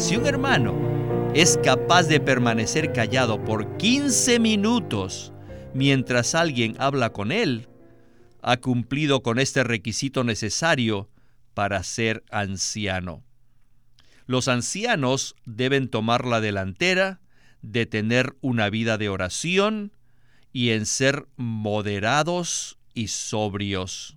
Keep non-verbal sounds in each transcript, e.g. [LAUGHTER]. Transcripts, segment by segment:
Si un hermano es capaz de permanecer callado por 15 minutos mientras alguien habla con él, ha cumplido con este requisito necesario para ser anciano. Los ancianos deben tomar la delantera de tener una vida de oración y en ser moderados y sobrios.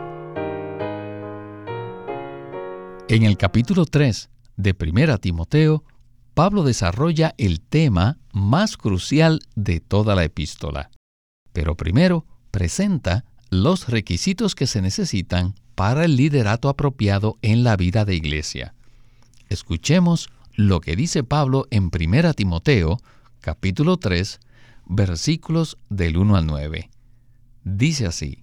En el capítulo 3 de Primera Timoteo, Pablo desarrolla el tema más crucial de toda la epístola. Pero primero presenta los requisitos que se necesitan para el liderato apropiado en la vida de iglesia. Escuchemos lo que dice Pablo en 1 Timoteo, capítulo 3, versículos del 1 al 9. Dice así,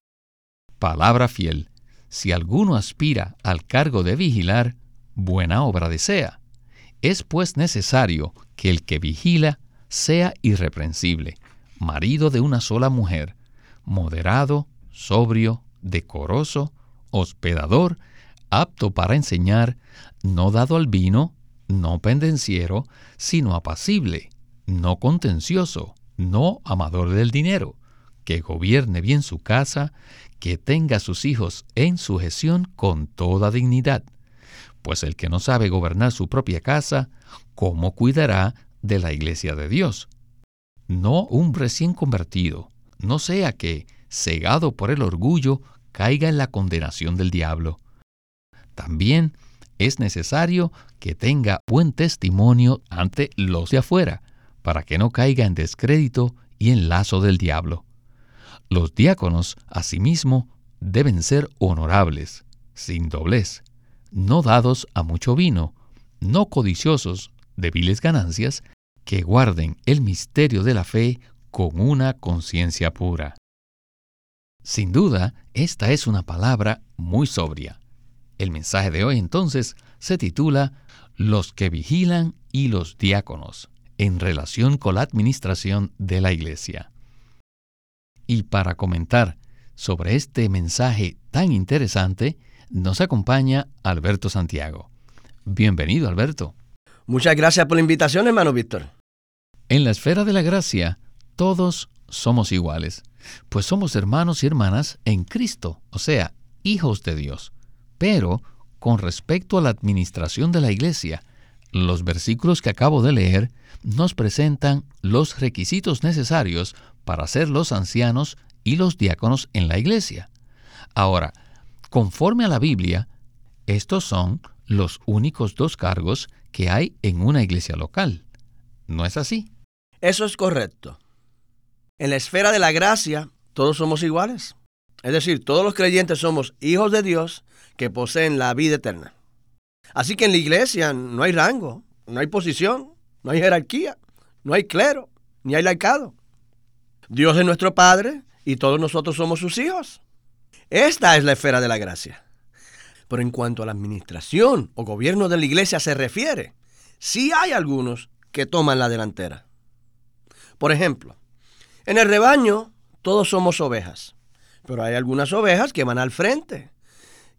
Palabra fiel, si alguno aspira al cargo de vigilar, buena obra desea. Es pues necesario que el que vigila sea irreprensible, marido de una sola mujer, moderado, sobrio, decoroso, hospedador, apto para enseñar, no dado al vino, no pendenciero, sino apacible, no contencioso, no amador del dinero, que gobierne bien su casa, que tenga a sus hijos en sujeción con toda dignidad pues el que no sabe gobernar su propia casa, ¿cómo cuidará de la iglesia de Dios? No un recién convertido, no sea que, cegado por el orgullo, caiga en la condenación del diablo. También es necesario que tenga buen testimonio ante los de afuera, para que no caiga en descrédito y en lazo del diablo. Los diáconos, asimismo, deben ser honorables, sin doblez, no dados a mucho vino, no codiciosos de viles ganancias, que guarden el misterio de la fe con una conciencia pura. Sin duda, esta es una palabra muy sobria. El mensaje de hoy entonces se titula Los que vigilan y los diáconos, en relación con la administración de la Iglesia. Y para comentar sobre este mensaje tan interesante, nos acompaña Alberto Santiago. Bienvenido, Alberto. Muchas gracias por la invitación, hermano Víctor. En la esfera de la gracia, todos somos iguales, pues somos hermanos y hermanas en Cristo, o sea, hijos de Dios. Pero, con respecto a la administración de la iglesia, los versículos que acabo de leer nos presentan los requisitos necesarios para ser los ancianos y los diáconos en la iglesia. Ahora, Conforme a la Biblia, estos son los únicos dos cargos que hay en una iglesia local. ¿No es así? Eso es correcto. En la esfera de la gracia, todos somos iguales. Es decir, todos los creyentes somos hijos de Dios que poseen la vida eterna. Así que en la iglesia no hay rango, no hay posición, no hay jerarquía, no hay clero, ni hay laicado. Dios es nuestro Padre y todos nosotros somos sus hijos. Esta es la esfera de la gracia. Pero en cuanto a la administración o gobierno de la iglesia se refiere, sí hay algunos que toman la delantera. Por ejemplo, en el rebaño todos somos ovejas, pero hay algunas ovejas que van al frente,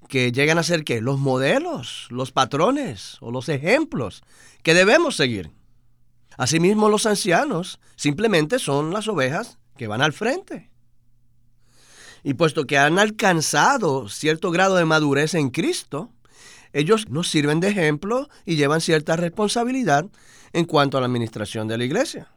que llegan a ser ¿qué? los modelos, los patrones o los ejemplos que debemos seguir. Asimismo, los ancianos simplemente son las ovejas que van al frente. Y puesto que han alcanzado cierto grado de madurez en Cristo, ellos nos sirven de ejemplo y llevan cierta responsabilidad en cuanto a la administración de la iglesia.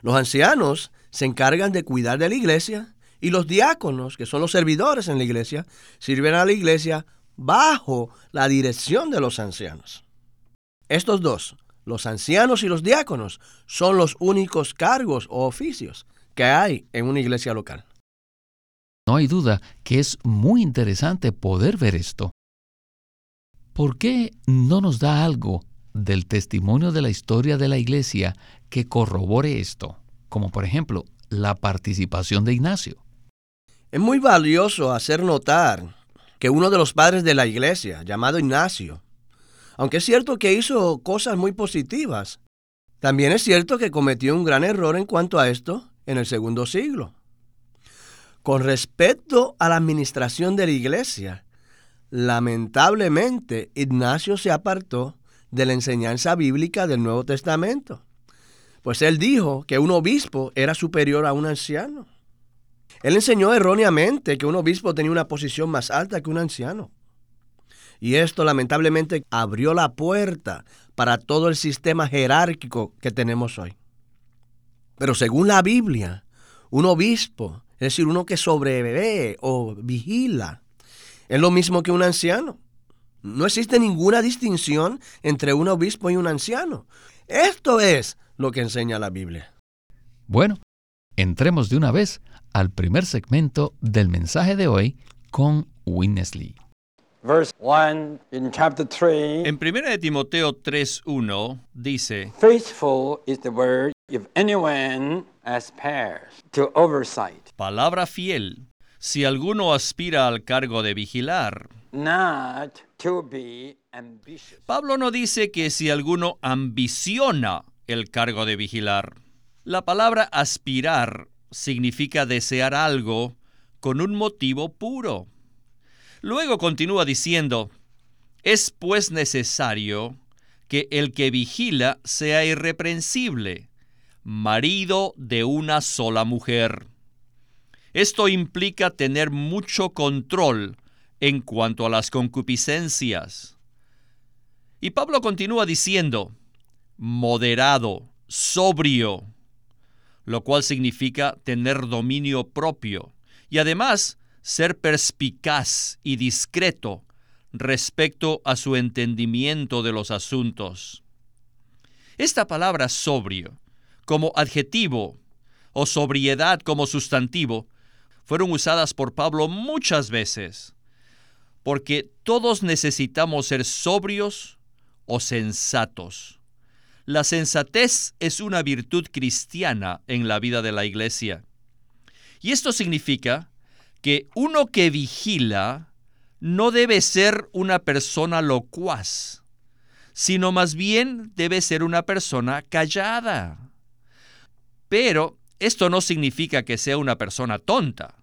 Los ancianos se encargan de cuidar de la iglesia y los diáconos, que son los servidores en la iglesia, sirven a la iglesia bajo la dirección de los ancianos. Estos dos, los ancianos y los diáconos, son los únicos cargos o oficios que hay en una iglesia local. No hay duda que es muy interesante poder ver esto. ¿Por qué no nos da algo del testimonio de la historia de la Iglesia que corrobore esto, como por ejemplo la participación de Ignacio. Es muy valioso hacer notar que uno de los padres de la Iglesia, llamado Ignacio, aunque es cierto que hizo cosas muy positivas, también es cierto que cometió un gran error en cuanto a esto en el segundo siglo. Con respecto a la administración de la iglesia, lamentablemente Ignacio se apartó de la enseñanza bíblica del Nuevo Testamento, pues él dijo que un obispo era superior a un anciano. Él enseñó erróneamente que un obispo tenía una posición más alta que un anciano. Y esto lamentablemente abrió la puerta para todo el sistema jerárquico que tenemos hoy. Pero según la Biblia, un obispo, es decir, uno que sobrevive o vigila, es lo mismo que un anciano. No existe ninguna distinción entre un obispo y un anciano. Esto es lo que enseña la Biblia. Bueno, entremos de una vez al primer segmento del mensaje de hoy con Winnesley. En 1 de Timoteo 3:1 dice, Faithful is the word if anyone aspires to oversight. Palabra fiel, si alguno aspira al cargo de vigilar. Not to be ambitious. Pablo no dice que si alguno ambiciona el cargo de vigilar. La palabra aspirar significa desear algo con un motivo puro. Luego continúa diciendo, es pues necesario que el que vigila sea irreprensible, marido de una sola mujer. Esto implica tener mucho control en cuanto a las concupiscencias. Y Pablo continúa diciendo, moderado, sobrio, lo cual significa tener dominio propio y además ser perspicaz y discreto respecto a su entendimiento de los asuntos. Esta palabra sobrio, como adjetivo, o sobriedad como sustantivo, fueron usadas por Pablo muchas veces, porque todos necesitamos ser sobrios o sensatos. La sensatez es una virtud cristiana en la vida de la iglesia. Y esto significa que uno que vigila no debe ser una persona locuaz, sino más bien debe ser una persona callada. Pero esto no significa que sea una persona tonta,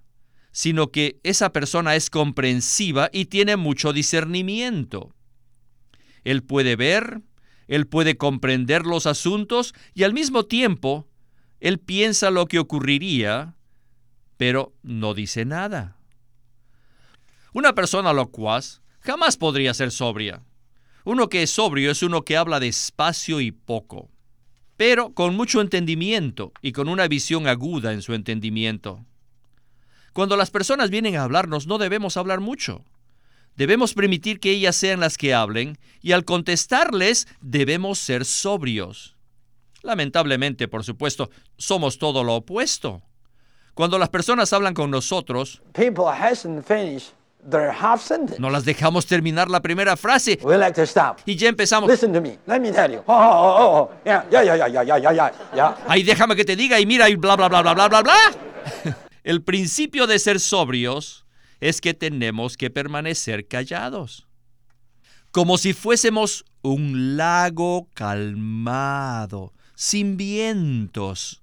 sino que esa persona es comprensiva y tiene mucho discernimiento. Él puede ver, él puede comprender los asuntos y al mismo tiempo, él piensa lo que ocurriría pero no dice nada. Una persona locuaz jamás podría ser sobria. Uno que es sobrio es uno que habla despacio y poco, pero con mucho entendimiento y con una visión aguda en su entendimiento. Cuando las personas vienen a hablarnos no debemos hablar mucho. Debemos permitir que ellas sean las que hablen y al contestarles debemos ser sobrios. Lamentablemente, por supuesto, somos todo lo opuesto. Cuando las personas hablan con nosotros, no las dejamos terminar la primera frase. Y ya empezamos. Ahí déjame que te diga y mira y bla bla bla bla bla bla bla. [LAUGHS] El principio de ser sobrios es que tenemos que permanecer callados. Como si fuésemos un lago calmado, sin vientos.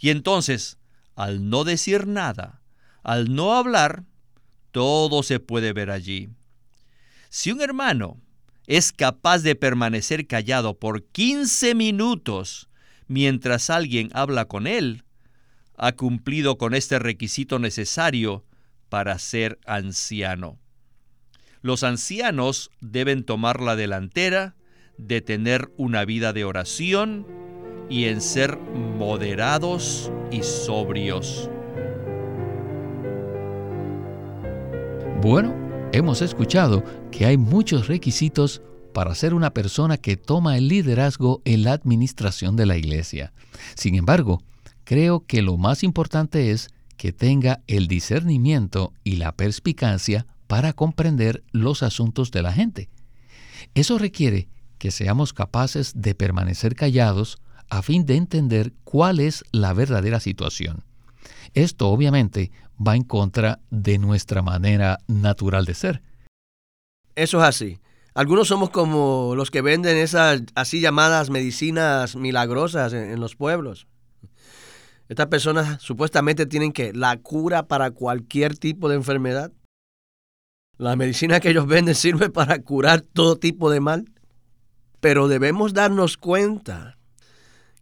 Y entonces, al no decir nada, al no hablar, todo se puede ver allí. Si un hermano es capaz de permanecer callado por 15 minutos mientras alguien habla con él, ha cumplido con este requisito necesario para ser anciano. Los ancianos deben tomar la delantera de tener una vida de oración y en ser moderados y sobrios. Bueno, hemos escuchado que hay muchos requisitos para ser una persona que toma el liderazgo en la administración de la iglesia. Sin embargo, creo que lo más importante es que tenga el discernimiento y la perspicacia para comprender los asuntos de la gente. Eso requiere que seamos capaces de permanecer callados a fin de entender cuál es la verdadera situación. Esto obviamente va en contra de nuestra manera natural de ser. Eso es así. Algunos somos como los que venden esas así llamadas medicinas milagrosas en, los pueblos. Estas personas supuestamente tienen que la cura para cualquier tipo de enfermedad. La medicina que ellos venden sirve para curar todo tipo de mal. Pero debemos darnos cuenta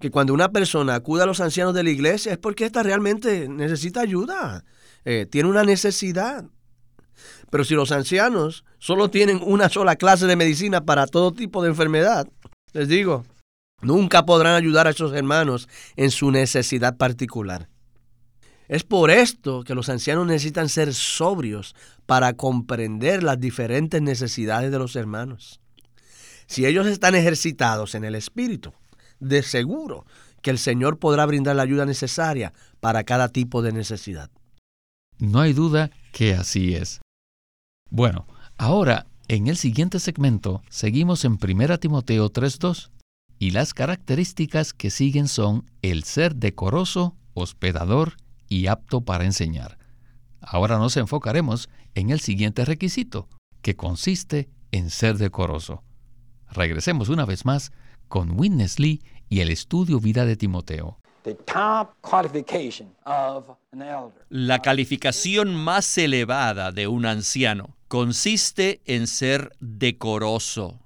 que cuando una persona acude a los ancianos de la iglesia es porque ésta realmente necesita ayuda, eh, tiene una necesidad. Pero si los ancianos solo tienen una sola clase de medicina para todo tipo de enfermedad, les digo, nunca podrán ayudar a esos hermanos en su necesidad particular. Es por esto que los ancianos necesitan ser sobrios para comprender las diferentes necesidades de los hermanos. Si ellos están ejercitados en el espíritu, de seguro que el Señor podrá brindar la ayuda necesaria para cada tipo de necesidad. No hay duda que así es. Bueno, ahora en el siguiente segmento seguimos en 1 Timoteo 3.2 y las características que siguen son el ser decoroso, hospedador y apto para enseñar. Ahora nos enfocaremos en el siguiente requisito, que consiste en ser decoroso. Regresemos una vez más con Witness Lee y el estudio vida de Timoteo. La calificación más elevada de un anciano consiste en ser decoroso.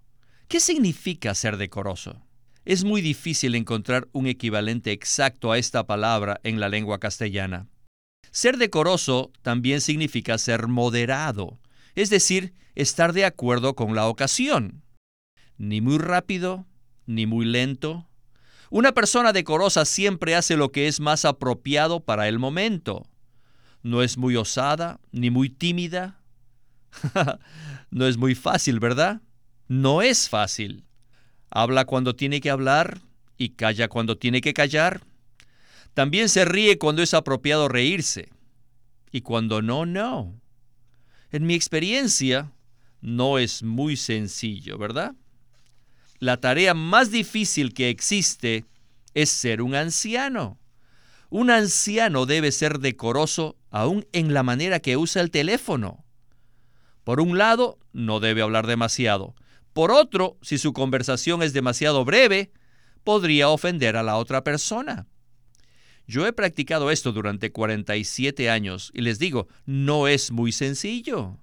¿Qué significa ser decoroso? Es muy difícil encontrar un equivalente exacto a esta palabra en la lengua castellana. Ser decoroso también significa ser moderado, es decir, estar de acuerdo con la ocasión. Ni muy rápido, ni muy lento, una persona decorosa siempre hace lo que es más apropiado para el momento. No es muy osada ni muy tímida. [LAUGHS] no es muy fácil, ¿verdad? No es fácil. Habla cuando tiene que hablar y calla cuando tiene que callar. También se ríe cuando es apropiado reírse. Y cuando no, no. En mi experiencia, no es muy sencillo, ¿verdad? La tarea más difícil que existe es ser un anciano. Un anciano debe ser decoroso aún en la manera que usa el teléfono. Por un lado, no debe hablar demasiado. Por otro, si su conversación es demasiado breve, podría ofender a la otra persona. Yo he practicado esto durante 47 años y les digo, no es muy sencillo.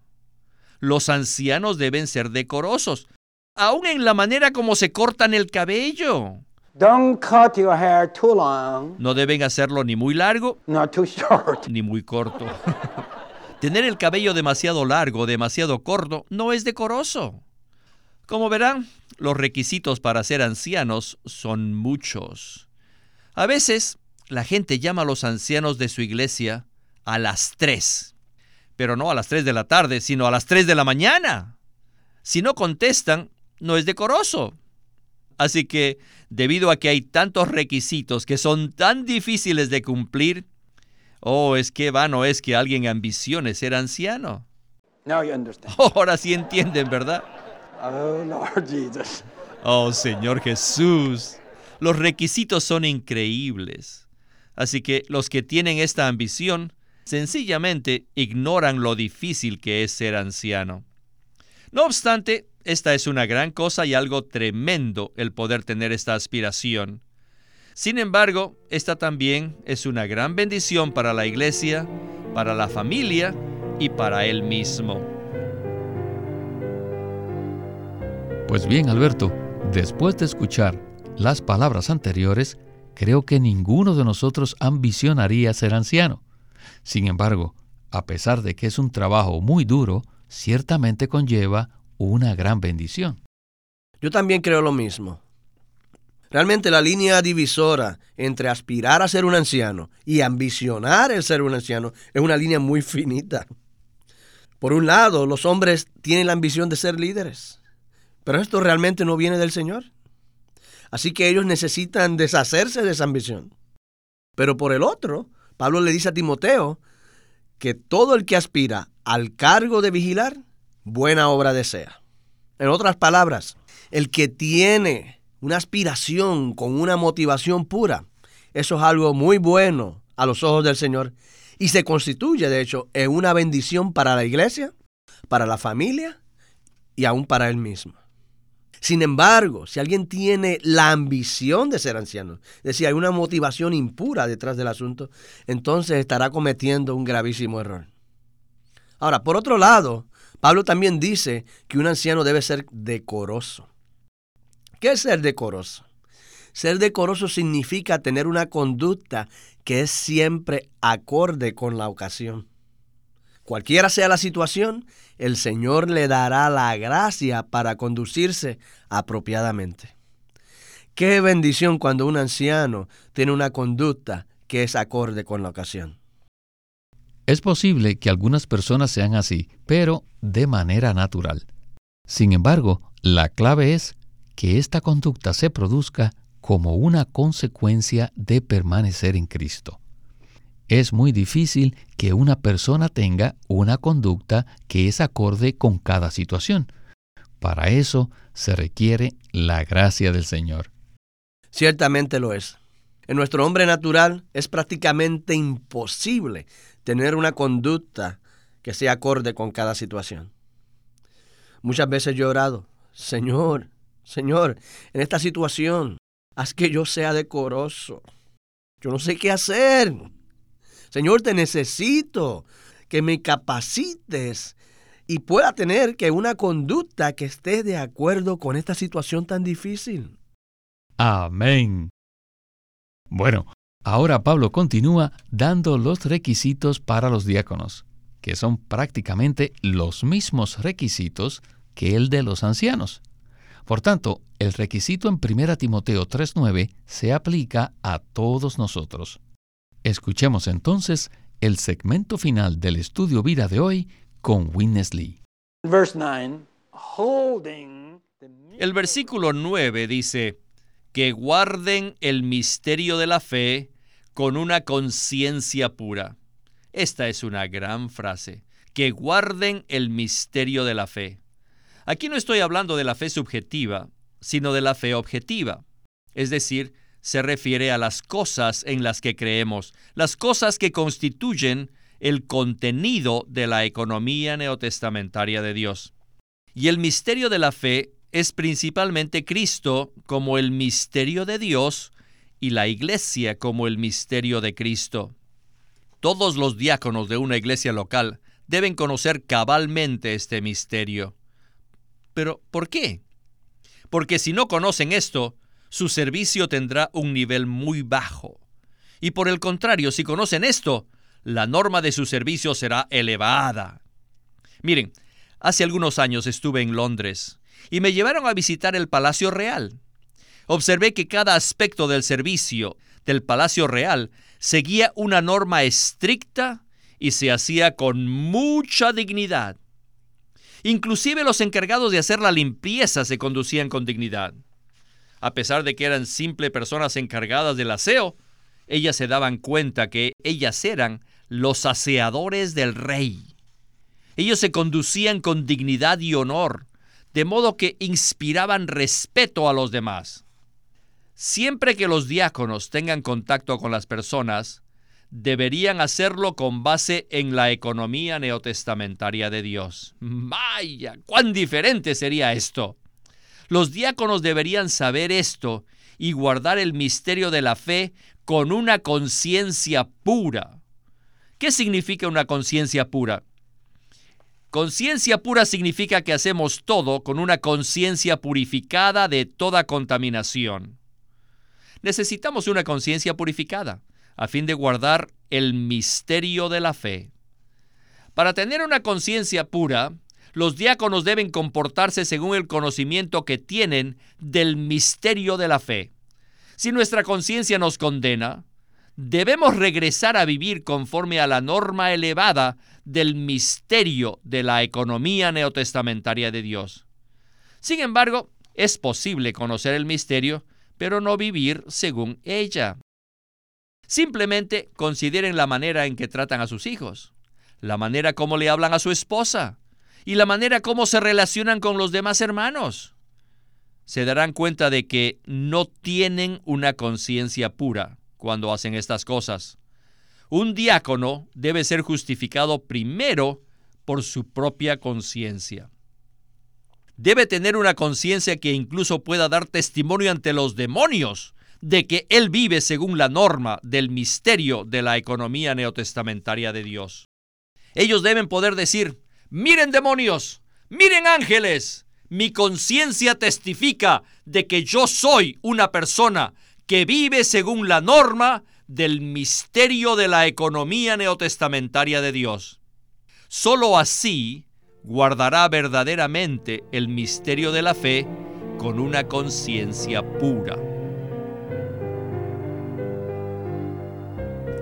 Los ancianos deben ser decorosos, aún en la manera como se cortan el cabello. No deben hacerlo ni muy largo, ni muy corto. [LAUGHS] Tener el cabello demasiado largo demasiado corto no es decoroso. Como verán, los requisitos para ser ancianos son muchos. A veces, la gente llama a los ancianos de su iglesia a las tres, pero no a las tres de la tarde, sino a las tres de la mañana. Si no contestan, no es decoroso. Así que, debido a que hay tantos requisitos que son tan difíciles de cumplir, oh, es que vano es que alguien ambicione ser anciano. [LAUGHS] Ahora sí entienden, ¿verdad? Oh, Lord Jesus. Oh, Señor Jesús. Los requisitos son increíbles. Así que los que tienen esta ambición sencillamente ignoran lo difícil que es ser anciano. No obstante, esta es una gran cosa y algo tremendo el poder tener esta aspiración. Sin embargo, esta también es una gran bendición para la iglesia, para la familia y para él mismo. Pues bien, Alberto, después de escuchar las palabras anteriores, creo que ninguno de nosotros ambicionaría ser anciano. Sin embargo, a pesar de que es un trabajo muy duro, ciertamente conlleva una gran bendición. Yo también creo lo mismo. Realmente la línea divisora entre aspirar a ser un anciano y ambicionar el ser un anciano es una línea muy finita. Por un lado, los hombres tienen la ambición de ser líderes, pero esto realmente no viene del Señor. Así que ellos necesitan deshacerse de esa ambición. Pero por el otro, Pablo le dice a Timoteo que todo el que aspira al cargo de vigilar buena obra desea. En otras palabras, el que tiene una aspiración con una motivación pura, eso es algo muy bueno a los ojos del Señor y se constituye, de hecho, en una bendición para la iglesia, para la familia y aún para él mismo. Sin embargo, si alguien tiene la ambición de ser anciano, es decir, hay una motivación impura detrás del asunto, entonces estará cometiendo un gravísimo error. Ahora, por otro lado, Pablo también dice que un anciano debe ser decoroso. ¿Qué es ser decoroso? Ser decoroso significa tener una conducta que es siempre acorde con la ocasión. Cualquiera sea la situación, el Señor le dará la gracia para conducirse apropiadamente. Qué bendición cuando un anciano tiene una conducta que es acorde con la ocasión. Es posible que algunas personas sean así, pero de manera natural. Sin embargo, la clave es que esta conducta se produzca como una consecuencia de permanecer en Cristo. Es muy difícil que una persona tenga una conducta que es acorde con cada situación. Para eso se requiere la gracia del Señor. Ciertamente lo es. En nuestro hombre natural es prácticamente imposible tener una conducta que sea acorde con cada situación. Muchas veces he orado, Señor, Señor, en esta situación, haz que yo sea decoroso. Yo no sé qué hacer. Señor, te necesito que me capacites y pueda tener que una conducta que esté de acuerdo con esta situación tan difícil. Amén. Bueno, ahora Pablo continúa dando los requisitos para los diáconos, que son prácticamente los mismos requisitos que el de los ancianos. Por tanto, el requisito en 1 Timoteo 3.9 se aplica a todos nosotros. Escuchemos entonces el segmento final del estudio vida de hoy con Witness Lee. El versículo 9 dice, que guarden el misterio de la fe con una conciencia pura. Esta es una gran frase, que guarden el misterio de la fe. Aquí no estoy hablando de la fe subjetiva, sino de la fe objetiva. Es decir, se refiere a las cosas en las que creemos, las cosas que constituyen el contenido de la economía neotestamentaria de Dios. Y el misterio de la fe es principalmente Cristo como el misterio de Dios y la iglesia como el misterio de Cristo. Todos los diáconos de una iglesia local deben conocer cabalmente este misterio. Pero, ¿por qué? Porque si no conocen esto, su servicio tendrá un nivel muy bajo. Y por el contrario, si conocen esto, la norma de su servicio será elevada. Miren, hace algunos años estuve en Londres y me llevaron a visitar el Palacio Real. Observé que cada aspecto del servicio del Palacio Real seguía una norma estricta y se hacía con mucha dignidad. Inclusive los encargados de hacer la limpieza se conducían con dignidad. A pesar de que eran simples personas encargadas del aseo, ellas se daban cuenta que ellas eran los aseadores del rey. Ellos se conducían con dignidad y honor, de modo que inspiraban respeto a los demás. Siempre que los diáconos tengan contacto con las personas, deberían hacerlo con base en la economía neotestamentaria de Dios. Vaya, cuán diferente sería esto. Los diáconos deberían saber esto y guardar el misterio de la fe con una conciencia pura. ¿Qué significa una conciencia pura? Conciencia pura significa que hacemos todo con una conciencia purificada de toda contaminación. Necesitamos una conciencia purificada a fin de guardar el misterio de la fe. Para tener una conciencia pura, los diáconos deben comportarse según el conocimiento que tienen del misterio de la fe. Si nuestra conciencia nos condena, debemos regresar a vivir conforme a la norma elevada del misterio de la economía neotestamentaria de Dios. Sin embargo, es posible conocer el misterio, pero no vivir según ella. Simplemente consideren la manera en que tratan a sus hijos, la manera como le hablan a su esposa y la manera como se relacionan con los demás hermanos. se darán cuenta de que no tienen una conciencia pura cuando hacen estas cosas. Un diácono debe ser justificado primero por su propia conciencia. Debe tener una conciencia que incluso pueda dar testimonio ante los demonios de que él vive según la norma del misterio de la economía neotestamentaria de Dios. Ellos deben poder decir, miren demonios, miren ángeles, mi conciencia testifica de que yo soy una persona que vive según la norma del misterio de la economía neotestamentaria de Dios. Solo así guardará verdaderamente el misterio de la fe con una conciencia pura.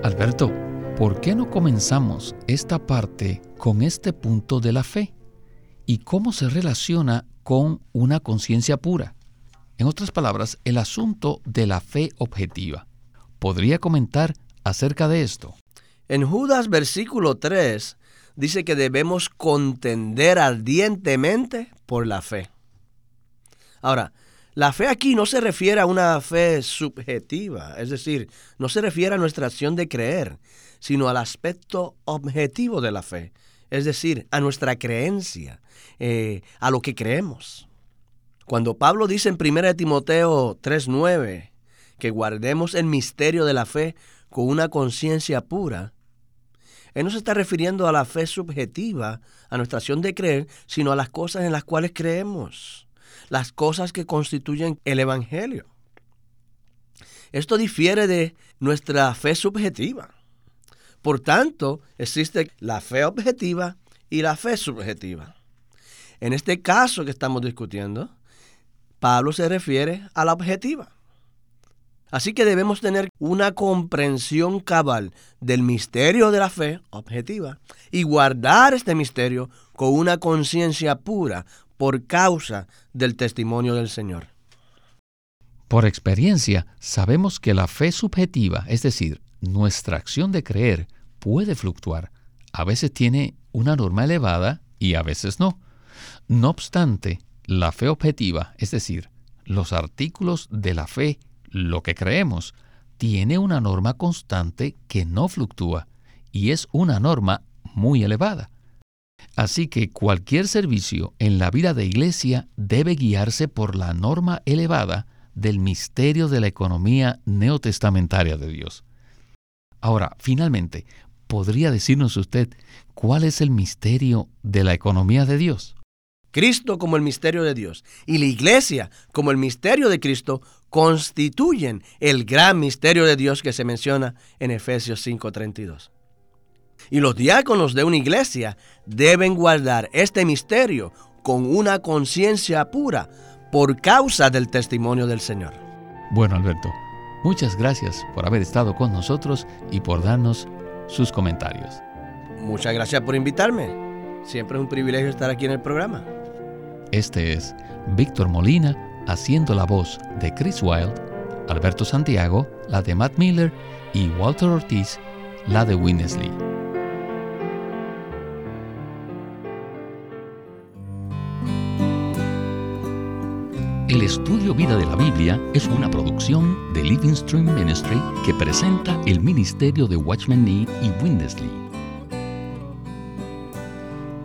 Alberto, ¿por qué no comenzamos esta parte con este punto de la fe? ¿Y cómo se relaciona con una conciencia pura? En otras palabras, el asunto de la fe objetiva. ¿Podría comentar acerca de esto? En Judas versículo 3 dice que debemos contender ardientemente por la fe. Ahora, la fe aquí no se refiere a una fe subjetiva, es decir, no se refiere a nuestra acción de creer, sino al aspecto objetivo de la fe, es decir, a nuestra creencia, eh, a lo que creemos. Cuando Pablo dice en 1 Timoteo 3:9, que guardemos el misterio de la fe con una conciencia pura, Él no se está refiriendo a la fe subjetiva, a nuestra acción de creer, sino a las cosas en las cuales creemos, las cosas que constituyen el Evangelio. Esto difiere de nuestra fe subjetiva. Por tanto, existe la fe objetiva y la fe subjetiva. En este caso que estamos discutiendo, Pablo se refiere a la objetiva. Así que debemos tener una comprensión cabal del misterio de la fe objetiva y guardar este misterio con una conciencia pura por causa del testimonio del Señor. Por experiencia, sabemos que la fe subjetiva, es decir, nuestra acción de creer, puede fluctuar. A veces tiene una norma elevada y a veces no. No obstante, la fe objetiva, es decir, los artículos de la fe lo que creemos, tiene una norma constante que no fluctúa y es una norma muy elevada. Así que cualquier servicio en la vida de iglesia debe guiarse por la norma elevada del misterio de la economía neotestamentaria de Dios. Ahora, finalmente, ¿podría decirnos usted cuál es el misterio de la economía de Dios? Cristo como el misterio de Dios y la iglesia como el misterio de Cristo constituyen el gran misterio de Dios que se menciona en Efesios 5:32. Y los diáconos de una iglesia deben guardar este misterio con una conciencia pura por causa del testimonio del Señor. Bueno, Alberto, muchas gracias por haber estado con nosotros y por darnos sus comentarios. Muchas gracias por invitarme. Siempre es un privilegio estar aquí en el programa. Este es Víctor Molina haciendo la voz de Chris Wilde, Alberto Santiago, la de Matt Miller y Walter Ortiz, la de Winnesley. El estudio Vida de la Biblia es una producción de Living Stream Ministry que presenta el ministerio de Watchman Nee y Winnesley.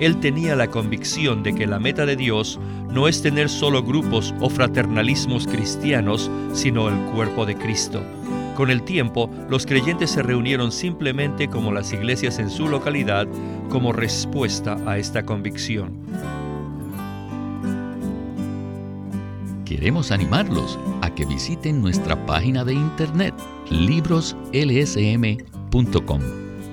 él tenía la convicción de que la meta de Dios no es tener solo grupos o fraternalismos cristianos, sino el cuerpo de Cristo. Con el tiempo, los creyentes se reunieron simplemente como las iglesias en su localidad como respuesta a esta convicción. Queremos animarlos a que visiten nuestra página de internet libroslsm.com.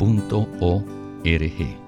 www.ecc.org.